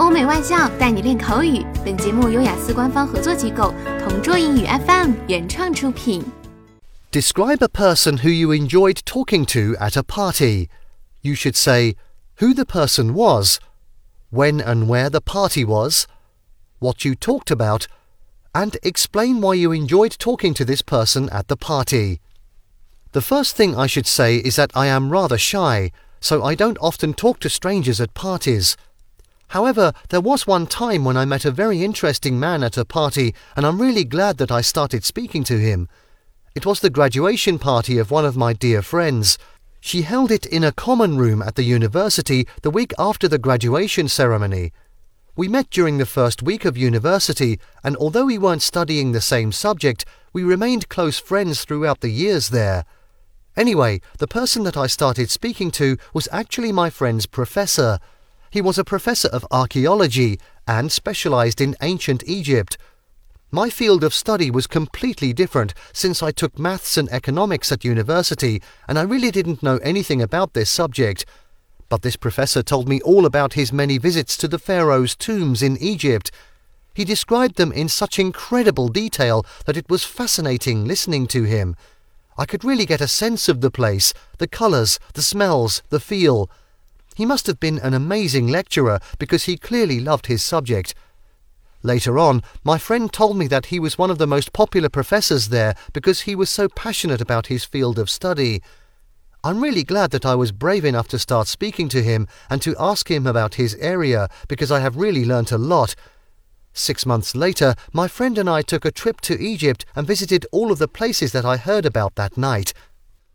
欧美外教带你练口语。本节目由雅思官方合作机构同桌英语 FM 原创出品。Describe a person who you enjoyed talking to at a party. You should say who the person was, when and where the party was, what you talked about, and explain why you enjoyed talking to this person at the party. The first thing I should say is that I am rather shy, so I don't often talk to strangers at parties. However, there was one time when I met a very interesting man at a party, and I'm really glad that I started speaking to him. It was the graduation party of one of my dear friends. She held it in a common room at the university the week after the graduation ceremony. We met during the first week of university, and although we weren't studying the same subject, we remained close friends throughout the years there. Anyway, the person that I started speaking to was actually my friend's professor. He was a professor of archaeology and specialized in ancient Egypt. My field of study was completely different since I took maths and economics at university and I really didn't know anything about this subject. But this professor told me all about his many visits to the pharaoh's tombs in Egypt. He described them in such incredible detail that it was fascinating listening to him. I could really get a sense of the place, the colours, the smells, the feel. He must have been an amazing lecturer because he clearly loved his subject. Later on, my friend told me that he was one of the most popular professors there because he was so passionate about his field of study. I'm really glad that I was brave enough to start speaking to him and to ask him about his area because I have really learnt a lot Six months later, my friend and I took a trip to Egypt and visited all of the places that I heard about that night.